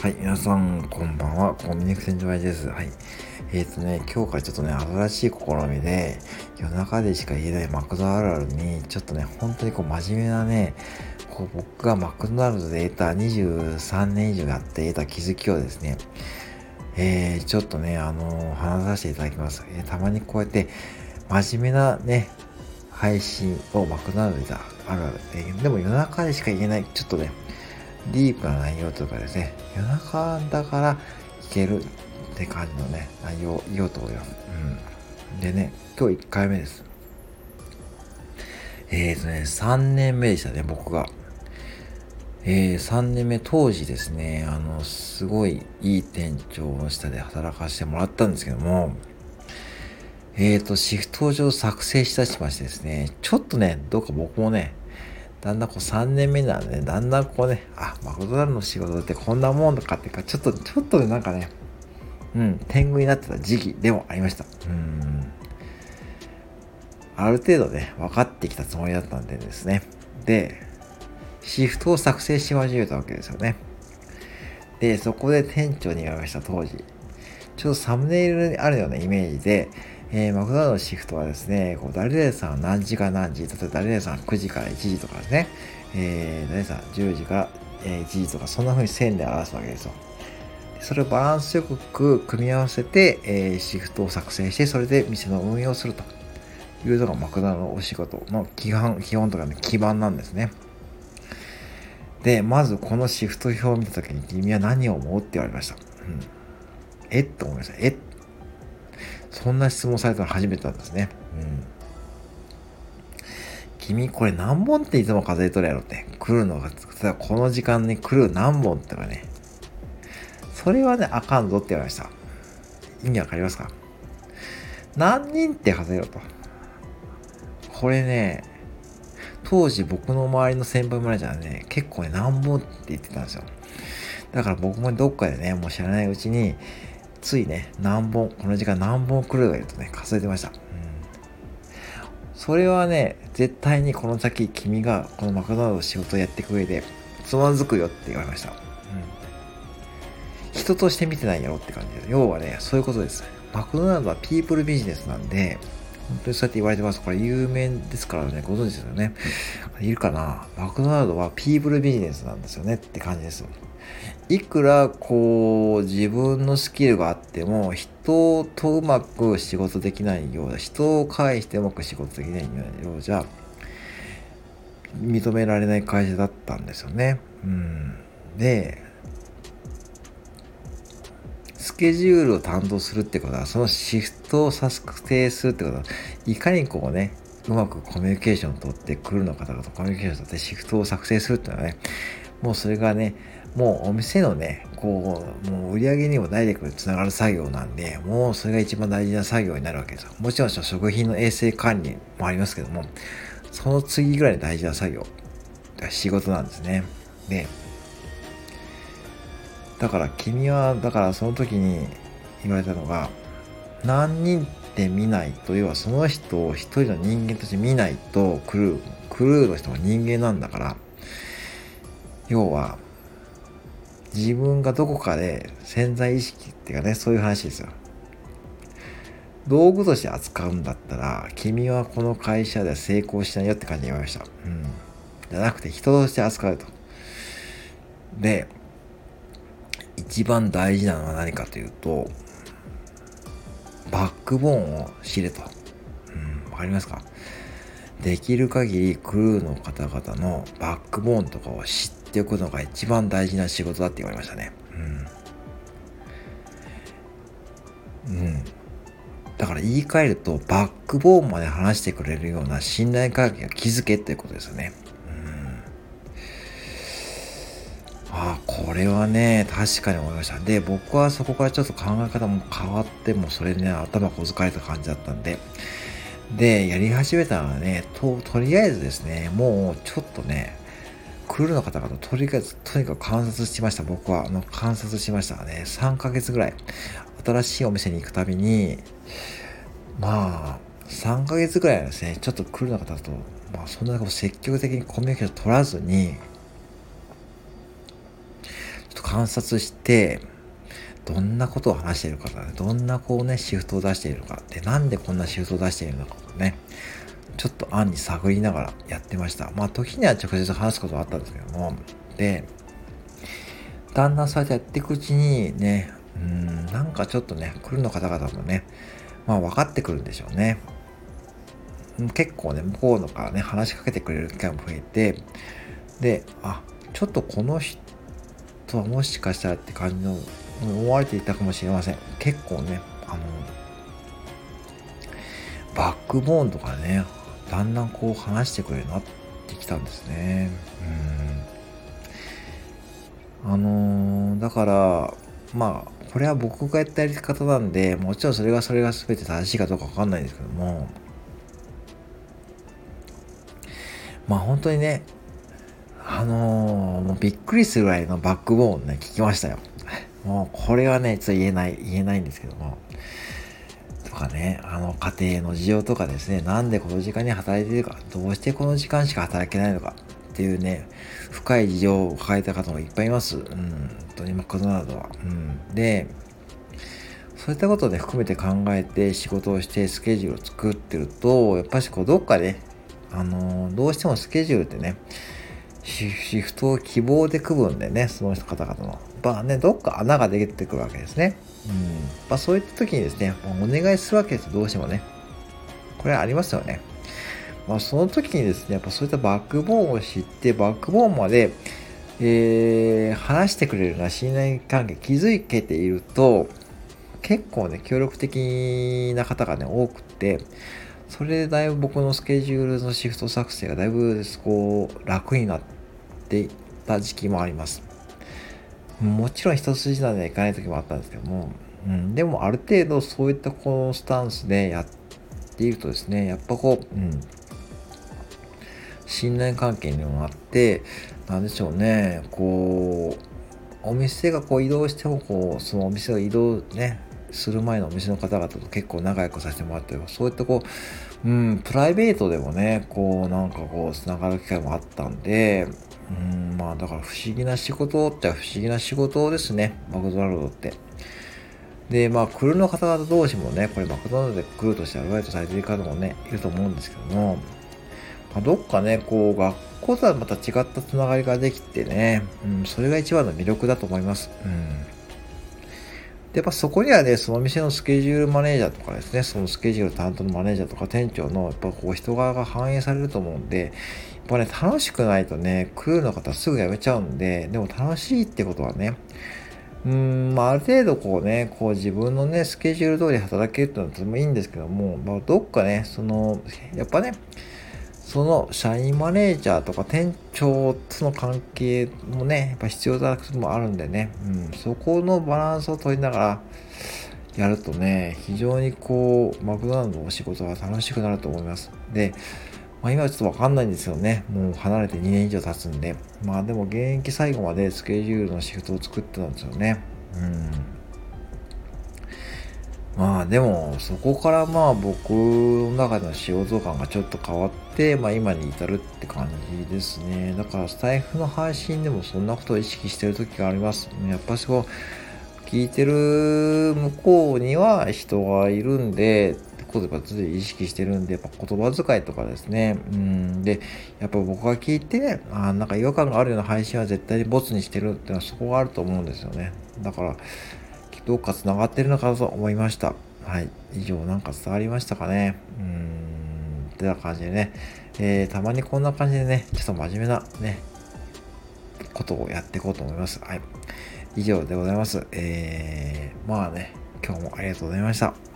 はい、皆さん、こんばんは。コンビニク洗浄愛です。はい。えっ、ー、とね、今日からちょっとね、新しい試みで、夜中でしか言えないマクドナルドに、ちょっとね、本当にこう、真面目なね、こう僕がマクドナルドで得た23年以上やって得た気づきをですね、えー、ちょっとね、あのー、話させていただきます。えー、たまにこうやって、真面目なね、配信をマクドナルドであるある。え、でも夜中でしか言えない、ちょっとね、ディープな内容とかですね、夜中だから聞けるって感じのね、内容言おうと思います。うん。でね、今日1回目です。えーとね、3年目でしたね、僕が。えー、3年目当時ですね、あの、すごいいい店長の下で働かせてもらったんですけども、えーと、シフト上作成したしましてですね、ちょっとね、どうか僕もね、だんだんこう3年目なんでね、だんだんこうね、あ、マクドナルドの仕事ってこんなもんとかっていうか、ちょっと、ちょっとなんかね、うん、天狗になってた時期でもありました。うん。ある程度ね、分かってきたつもりだったんでですね。で、シフトを作成し始めたわけですよね。で、そこで店長に言われました当時。ちょっとサムネイルにあるようなイメージで、えー、マクドナルドシフトはですね、こう誰々さん何時か何時、例えば誰々さん9時から1時とかですね、えー、誰々さん10時から、え1時とか、そんな風に線で表すわけですよ。それをバランスよく組み合わせて、えー、シフトを作成して、それで店の運営をするというのがマクドナルドのお仕事の基本、基本とかね、基盤なんですね。で、まずこのシフト表を見たときに君は何を思うって言われました。うん、えっと思いました。えっそんな質問されたの初めてなんですね。うん。君これ何本っていつも数えとるやろって。来るのが、この時間に来る何本ってかね。それはね、あかんぞって言われました。意味わかりますか？何人って数えろと。これね、当時僕の周りの先輩マネージャーね、結構ね、何本って言ってたんですよ。だから僕もどっかでね、もう知らないうちに、ついね、何本、この時間何本来るがいるとね、数えてました。うん。それはね、絶対にこの先君がこのマクドナルドの仕事をやっていく上で、つまずくよって言われました。うん。人として見てないやろって感じです。要はね、そういうことです。マクドナルドはピープルビジネスなんで、本当にそうやって言われてます。これ有名ですからね、ご存知ですよね。いるかなマクドナルドはピープルビジネスなんですよねって感じですよ。いくらこう自分のスキルがあっても人とうまく仕事できないようだ人を介してうまく仕事できないようじゃ認められない会社だったんですよね。うん、でスケジュールを担当するってことはそのシフトを策定するってことはいかにこうねうまくコミュニケーションを取ってくるの方々とコミュニケーションを取ってシフトを作成するっていうのはねもうそれがねもうお店のね、こう、もう売り上げにもダイレクトにつながる作業なんで、もうそれが一番大事な作業になるわけですよ。もちろん食品の衛生管理もありますけども、その次ぐらい大事な作業、仕事なんですね。で、だから君は、だからその時に言われたのが、何人って見ないと、要はその人を一人の人間として見ないと、クルー、クルーの人は人間なんだから、要は、自分がどこかで潜在意識っていうかね、そういう話ですよ。道具として扱うんだったら、君はこの会社では成功しないよって感じで言われました。うん。じゃなくて人として扱うと。で、一番大事なのは何かというと、バックボーンを知れと。うん、わかりますか？できる限りクルーの方々のバックボーンとかを知っっておくのが一番大事な仕事だって言われましたね。うん。うん。だから言い換えると、バックボーンまで話してくれるような信頼関係を築けっていうことですよね。うん。ああ、これはね、確かに思いました。で、僕はそこからちょっと考え方も変わっても、それでね、頭こづかれた感じだったんで、で、やり始めたのはね、と、とりあえずですね、もうちょっとね、クルーの方々とりあえず、とにかく観察しました。僕は、あの、観察しましたね。3ヶ月ぐらい。新しいお店に行くたびに、まあ、3ヶ月ぐらいですね、ちょっとクルーの方と、まあ、そんな積極的にコミュニケーション取らずに、ちょっと観察してどんなことを話しているかとか、ね、どんなこうねシフトを出しているのかでなんでこんなシフトを出しているのかとね案に探りながらやってました。まあ時には直接話すことはあったんですけども。でだんだんそうやってやっていくうちにねうんなんかちょっとね来るの方々もねまあ分かってくるんでしょうね。結構ね向こうのからね話しかけてくれる機会も増えてであちょっとこの人はもしかしたらって感じの思われていたかもしれません。結構ねあのバックボーンとかねだんだんこう話してくれるようになってきたんですね。うん。あのー、だからまあこれは僕がやったやり方なんでもちろんそれがそれが全て正しいかどうかわかんないんですけどもまあ本当にねあのー、もうびっくりするぐらいのバックボーンね聞きましたよ。もうこれはねちょっと言えない言えないんですけども。かねあの家庭の事情とかですねなんでこの時間に働いてるかどうしてこの時間しか働けないのかっていうね深い事情を抱えた方もいっぱいいます。うん本当にマクドナルドは。うんでそういったことをね含めて考えて仕事をしてスケジュールを作ってるとやっぱしこうどっかで、ね、あのー、どうしてもスケジュールってねシフトを希望で組むんでねその方々の。まあねどっか穴が出てくるわけですね。うん。まあそういった時にですねお願いするわけですどうしてもね。これありますよね。まあその時にですねやっぱそういったバックボーンを知ってバックボーンまでえー、話してくれるような信頼関係築けていると結構ね協力的な方がね多くってそれでだいぶ僕のスケジュールのシフト作成がだいぶこう楽になっていった時期もあります。もちろん一筋縄ではいかない時もあったんですけども、うん、でもある程度そういったこのスタンスでやっているとですね、やっぱこう、うん、信頼関係にもあって、なんでしょうね、こう、お店がこう移動してもこう、そのお店が移動ね、する前のお店の方々と結構仲良くさせてもらってそういったこう、うん、プライベートでもね、こうなんかこう、つながる機会もあったんで、うん、まあだから不思議な仕事って不思議な仕事ですね、マクドナルドって。で、まあ、クルーの方々同士もね、これマクドナルドでクルーとしてアルバイトされている方もね、いると思うんですけども、まあ、どっかね、こう、学校とはまた違ったつながりができてね、うん、それが一番の魅力だと思います。うんで、やっぱそこにはね、その店のスケジュールマネージャーとかですね、そのスケジュール担当のマネージャーとか店長のやっぱこう人側が反映されると思うんで、やっぱね、楽しくないとね、クールの方すぐ辞めちゃうんで、でも楽しいってことはね、うーん、まあ、ある程度こうね、こう自分のね、スケジュール通り働けるってのはとてもいいんですけども、まあ、どっかね、その、やっぱね、その社員マネージャーとか店長との関係もね、やっぱ必要なこともあるんでね、うん、そこのバランスを取りながらやるとね、非常にこう、マクドナルドのお仕事が楽しくなると思います。で、まあ、今はちょっとわかんないんですよね。もう離れて2年以上経つんで。まあでも現役最後までスケジュールのシフトを作ってたんですよね。うん。まあでもそこからまあ僕の中での仕事感がちょっと変わって、まあ今に至るって感じですね。だからスタイフの配信でもそんなことを意識してる時があります。やっぱしこう、聞いてる向こうには人がいるんで、言葉で意識してるんで、やっぱ言葉遣いとかですね。うん。で、やっぱ僕が聞いて、あなんか違和感があるような配信は絶対にボツにしてるってのはそこがあると思うんですよね。だから、どっか繋がってるのかと思いました。はい。以上なんか伝わりましたかね。うーん。ってな感じでね。えー、たまにこんな感じでね、ちょっと真面目なね、ことをやっていこうと思います。はい。以上でございます。えー、まあね、今日もありがとうございました。